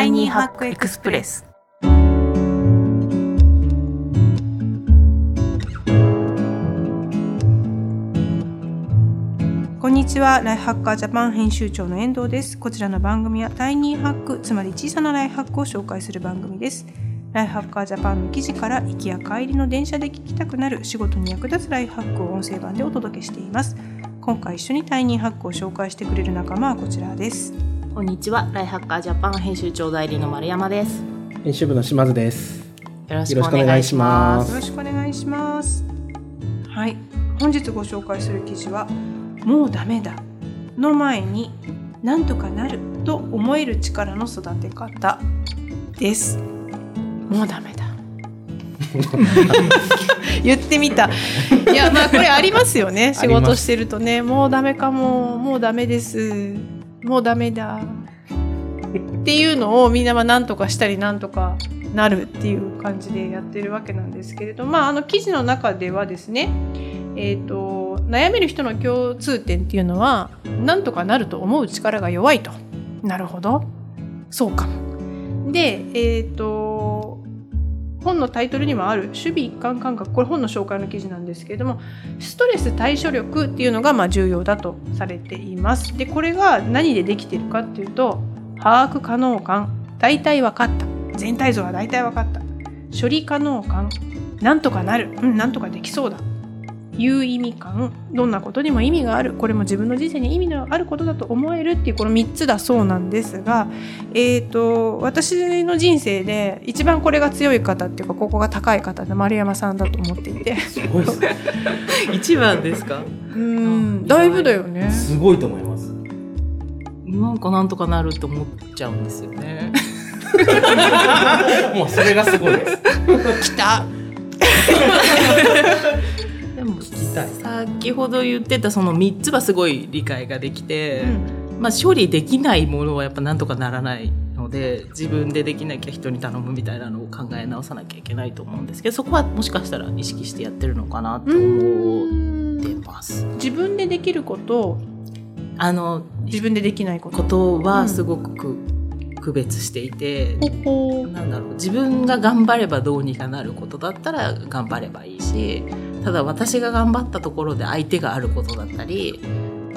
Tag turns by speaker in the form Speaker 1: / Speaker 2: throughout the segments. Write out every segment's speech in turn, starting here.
Speaker 1: タイニーハックエクスプレス。
Speaker 2: こんにちは。ライフハッカージャパン編集長の遠藤です。こちらの番組はタイニーハックつまり小さなライフハックを紹介する番組です。ライフハッカージャパンの記事から行きや帰りの電車で聞きたくなる仕事に役立つライフハックを音声版でお届けしています。今回一緒にタイニーハックを紹介してくれる仲間はこちらです。
Speaker 1: こんにちは。ライフハッカージャパン編集長代理の丸山です。
Speaker 3: 編集部の島津です。
Speaker 1: よろしくお願いしま
Speaker 3: よ
Speaker 1: す。
Speaker 2: よろしくお願いします。はい。本日ご紹介する記事はもうダメだの前になんとかなると思える力の育て方です。もうダメだ。言ってみた。いやまあこれありますよね。仕事してるとねもうダメかももうダメですもうダメだ。っていうのをみんなは何とかしたり何とかなるっていう感じでやってるわけなんですけれどまああの記事の中ではですねえー、と悩める人の共通点っていうのはなんとかなると思う力が弱いと。なるほど。そうか。もでえっ、と本のタイトルにもある守備一貫感覚。これ本の紹介の記事なんですけれどもストレス対処力っていうのがまあ重要だとされています。でこれが何でできているかっていうと把握可能感。大体分かった。全体像は大体分かった。処理可能感。なんとかなる。うんなんとかできそうだ。有意味感どんなことにも意味があるこれも自分の人生に意味のあることだと思えるっていうこの3つだそうなんですが、えー、と私の人生で一番これが強い方っていうかここが高い方で丸山さんだと思っていて
Speaker 3: すごいですね。
Speaker 1: 一番ですか？
Speaker 2: うんだいぶだよね。
Speaker 3: すごいと思います。
Speaker 1: なんかなんとかなるって思っちゃうんですよね
Speaker 3: もうそれがすごいです。
Speaker 2: きた
Speaker 1: でも
Speaker 3: 聞きたい。
Speaker 1: 先ほど言ってたその3つはすごい理解ができて、
Speaker 2: うん
Speaker 1: まあ、処理できないものはやっぱなんとかならないので自分でできなきゃ人に頼むみたいなのを考え直さなきゃいけないと思うんですけどそこはもしかしたら意識してやってるのかなと思ってます。
Speaker 2: 自分でできること
Speaker 1: あの
Speaker 2: 自分でできないこと
Speaker 1: ことはすごくく、区別していて、なんだろう自分が頑張ればどうにかなることだったら頑張ればいいしただ私が頑張ったところで相手があることだったり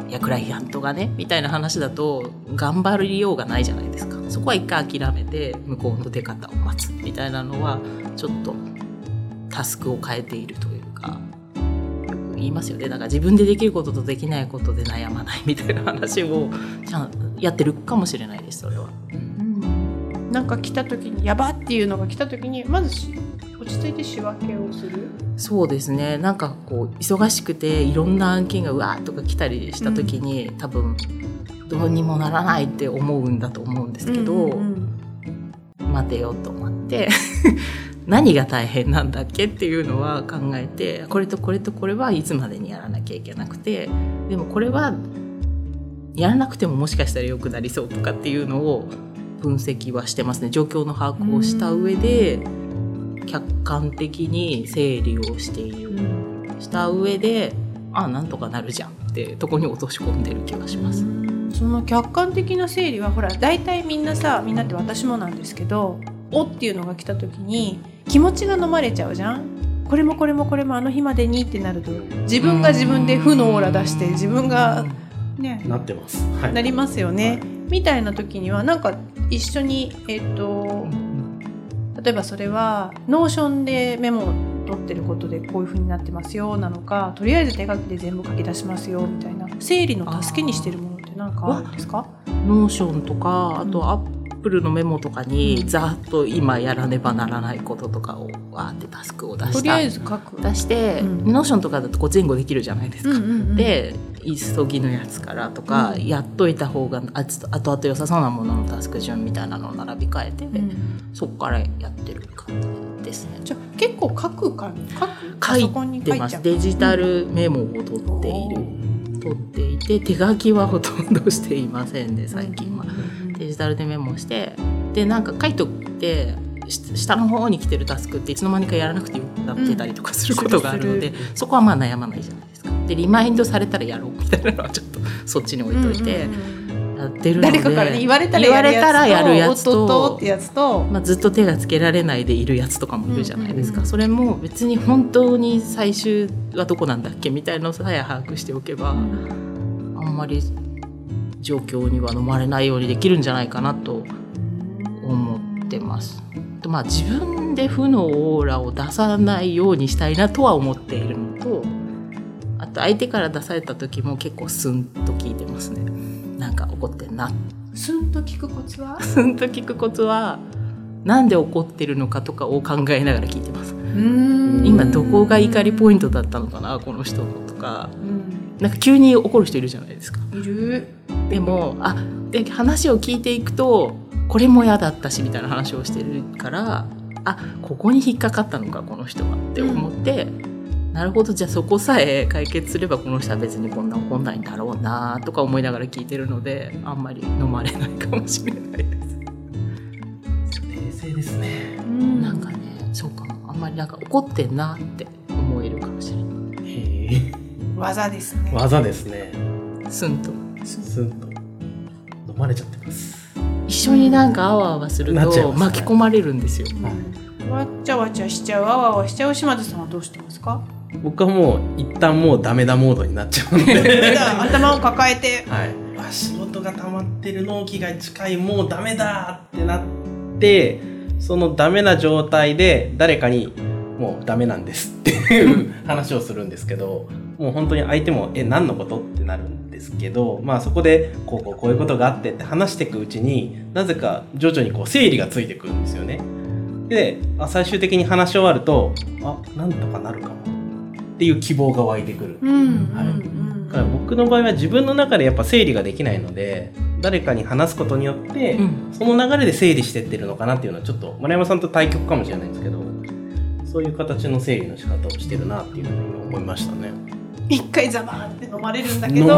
Speaker 1: いやクライアントがねみたいな話だと頑張りようがないじゃないですか。そこは一回諦めて向こうの出方を待つ。みたいなのはちょっとタスクを変えているというかよく言いますよね。だから自分でできることとできないことで悩まない みたいな話をちゃんやってるかもしれないですそれは。うん。
Speaker 2: なんか来た時にやばっていうのが来た時にまず落ち着いて仕分けをする。
Speaker 1: そうですね。なんかこう忙しくていろんな案件がうわーっとか来たりした時に、多分どうにもならないって思うんだと思うんですけど、
Speaker 2: うんうん
Speaker 1: 待てよと思って 何が大変なんだっけっていうのは考えてこれとこれとこれはいつまでにやらなきゃいけなくてでもこれはやらなくてももしかしたら良くなりそうとかっていうのを分析はしてますね。状況の把握をした上で客観的に整理をしているした上であなんとかなるじゃんってとこに落とし込んでる気がします。
Speaker 2: その客観的な整理はほら大体みんなさみんなって私もなんですけど「お」っていうのが来た時に気持ちが飲まれちゃうじゃんこれもこれもこれもあの日までにってなると自分が自分で負のオーラ出して自分がね
Speaker 3: なってます。はい。
Speaker 2: なりますよね、みたいな時にはなんか一緒にえっ、と例えばそれは Notion でメモを取ってることでこういう風になってますよなのかとりあえず手書きで全部書き出しますよみたいな。整理の助けにしてるものって何かあるんですか？
Speaker 1: Notion とかあと Apple のメモとかにざっと今やらねばならないこととかをわーってタスクを出した
Speaker 2: とりあえず書く。
Speaker 1: 出して、
Speaker 2: うん。
Speaker 1: Notion とかだとこう前後できるじゃないですか。
Speaker 2: うんうんうん、
Speaker 1: で急ぎのやつからとか、
Speaker 2: うん。
Speaker 1: やっといた方があつ後々良さそうなもののタスク順みたいなのを並び替えて、
Speaker 2: うん。
Speaker 1: そこからやってる感じですね。
Speaker 2: じゃあ結構書くか書
Speaker 1: 書いてます。デジタルメモを取っている、取っていて手書きはほとんどしていませんね最近は。デジタルでメモしてでなんか書いとってし下の方に来てるタスクっていつの間にかやらなくてよくなってたりとかすることがあるので、
Speaker 2: する
Speaker 1: そこはまあ悩まないじゃないですか。でリマインドされたらやろうみたいなのはちょっとそっちに置いといて、あやってるので
Speaker 2: 誰かからね言われたら
Speaker 1: や
Speaker 2: やるや
Speaker 1: つ
Speaker 2: つと
Speaker 1: まあ、ずっと手がつけられないでいるやつとかもいるじゃないですか、
Speaker 2: うんうんうん。
Speaker 1: それも別に本当に最終はどこなんだっけみたいなのさえ把握しておけば、あんまり状況には飲まれないようにできるんじゃないかなと思ってます。とまあ、自分で負のオーラを出さないようにしたいなとは思っているのとあと相手から出された時も結構スンと聞いてますね。なんか怒ってんな。
Speaker 2: スンと聞くコツは？
Speaker 1: スンと聞くコツはなんで怒ってるのかとかを考えながら聞いてます。今どこが怒りポイントだったのかなこの人のとか。なんか急に怒る人いるじゃないですか。
Speaker 2: いる。
Speaker 1: でもあで話を聞いていくとこれも嫌だったしみたいな話をしてるからあここに引っかかったのかこの人はって思って、なるほどじゃあそこさえ解決すればこの人は別にこんな怒んないんだろうなとか思いながら聞いてるのであんまり飲まれないかもしれないです。
Speaker 3: ですね。
Speaker 1: なんかねそうかもあんまりなんか怒ってんなって思えるかもしれない
Speaker 3: へえ。
Speaker 2: 技ですね
Speaker 3: 技ですね。
Speaker 1: スンと
Speaker 3: スンと飲まれちゃってます。
Speaker 1: 一緒になんかあわあわすると巻き込まれるんですよ。
Speaker 3: はい。
Speaker 2: わっちゃわちゃしちゃうあわあわしちゃう島津さんはどうしてますか？
Speaker 3: 僕はもう一旦もうダメだモードになっちゃうんで。
Speaker 2: 頭を抱えて
Speaker 3: はい。あ仕事が溜まってる納期が近いもうダメだってなってそのダメな状態で誰かにもうダメなんですっていう 話をするんですけどもう本当に相手もえ何のことってなるんですけどまあそこでこうこうこういうことがあってって話していくうちになぜか徐々にこう整理がついてくるんですよね。であ最終的に話し終わるとあなんとかなるかもっていう希望が湧いてくる。
Speaker 2: うん
Speaker 3: はい
Speaker 2: うん
Speaker 3: だから僕の場合は自分の中でやっぱ整理ができないので誰かに話すことによって、
Speaker 1: うん
Speaker 3: その流れで整理してってるのかなっていうのはちょっと丸山さんと対局かもしれないんですけどそういう形の整理の仕方をしてるなっていうふうに今思いましたね。
Speaker 2: 一回ザバーって飲まれるんだけ
Speaker 3: 飲
Speaker 2: ど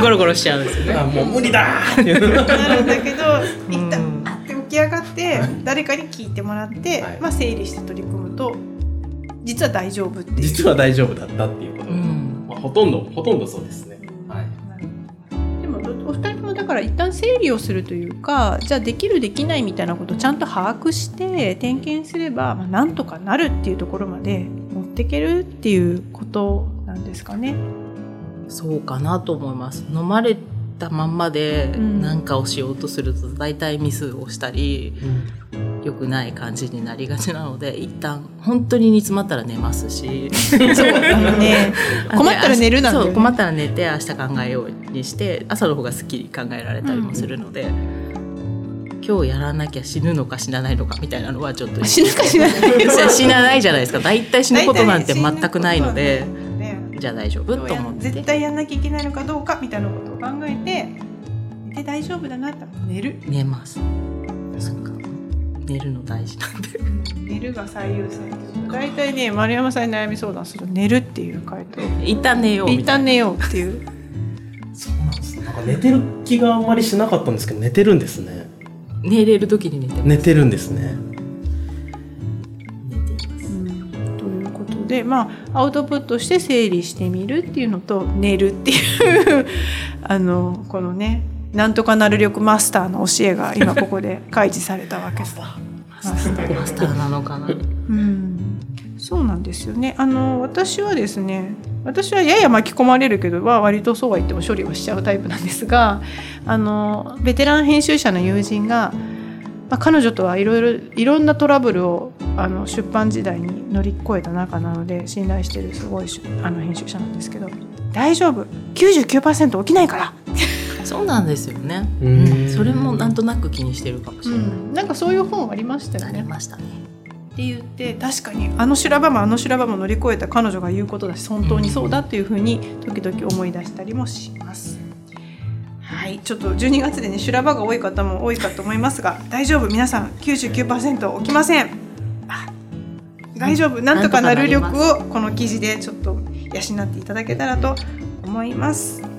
Speaker 1: ゴロゴロしちゃうんですよ
Speaker 3: どあ
Speaker 1: ね。
Speaker 3: もう無理だーっていう
Speaker 2: なるんだけど一
Speaker 1: うん
Speaker 2: 旦あって起き上がって誰かに聞いてもらって、
Speaker 3: はい
Speaker 2: まあ、整理して取り組むと実は大丈夫っていう。
Speaker 3: 実は大丈夫だったっていうこと、
Speaker 1: うん
Speaker 3: まあ、ほとんどほとんどそうですね。
Speaker 2: だから一旦整理をするというかじゃあできるできないみたいなことをちゃんと把握して点検すれば、まあ、なんとかなるっていうところまで持っていけるっていうことなんですかね。
Speaker 1: そうかなと思います。飲まれたまんまで
Speaker 2: うん
Speaker 1: 何かをしようとすると大体ミスをしたり良くない感じになりがちなので一旦本当に煮詰まったら寝ますし。
Speaker 2: ね。困ったら寝るなんだよね
Speaker 1: 困ったら寝て明日考えようにして朝の方がすっきり考えられたりもするので、今日やらなきゃ死ぬのか死なないのかみたいなのはちょっと
Speaker 2: 死ぬか死なない
Speaker 1: 死なないじゃないですか。大体死ぬことなんて全くないので
Speaker 2: ね
Speaker 1: じゃあ大丈夫？と思って。
Speaker 2: 絶対やんなきゃいけないのかどうかみたいなことを考えて寝て大丈夫だなって。寝る。
Speaker 1: 寝ます寝るの大事。なん。で
Speaker 2: 寝るが最優先。大体ね丸山さんに悩み相談する。と寝るっていう回答。
Speaker 1: 一旦寝ようみたいな。
Speaker 2: 一旦寝ようっていう。
Speaker 3: そうなんですなんか寝てる気があんまりしなかったんですけど寝てるんですね。
Speaker 1: 寝れる時に寝てます。
Speaker 3: 寝てるんですね。
Speaker 1: 寝ています。
Speaker 2: ということでまあアウトプットして整理してみるっていうのと寝るっていう あのこのねなんとかなる力マスターの教えが今ここで開示されたわけです。
Speaker 1: マスターマスターなのかな
Speaker 2: うん、そうなんですよね。あの私はですね、私はやや巻き込まれるけどは割とそうは言っても処理をしちゃうタイプなんですが、あのベテラン編集者の友人が、まあ、彼女とはいろいろいろんなトラブルをあの出版時代に乗り越えた仲なので信頼してるすごいしあの編集者なんですけど、大丈夫、99%起きないから。
Speaker 1: そうなんですよね。
Speaker 3: う
Speaker 1: うん。んそれもなんとなく気にしてるかもしれない、
Speaker 2: なんかそういう本ありましたよ
Speaker 1: あり
Speaker 2: ね。
Speaker 1: ましたね。
Speaker 2: って言って確かにあの修羅場もあの修羅場も乗り越えた彼女が言うことだし本当にそうだっていうふうに時々思い出したりもします。はい、ちょっと12月でね修羅場が多い方も多いかと思いますが 大丈夫。皆さん99%起きません。あ大丈夫。なんとかなる力をこの記事でちょっと養っていただけたらと思います。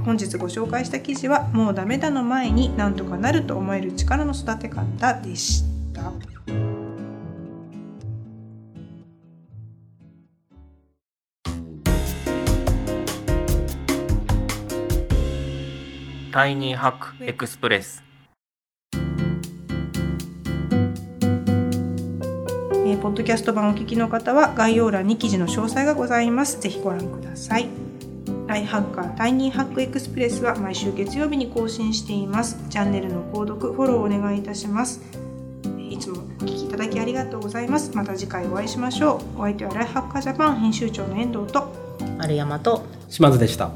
Speaker 2: はい、本日ご紹介した記事は「もうダメだ」の前になんとかなると思える力の育て方でした。
Speaker 4: Tiny Hack Express
Speaker 2: えーポッドキャスト版をお聞きの方は概要欄に記事の詳細がございます。ぜひご覧ください。ライフハッカー Tiny Hack Express は毎週月曜日に更新しています。チャンネルの購読、フォローをお願いいたします。いつもお聞きいただきありがとうございます。また次回お会いしましょう。お相手はライハッカージャパン編集長の遠藤と
Speaker 1: 丸山と
Speaker 3: 島津でした。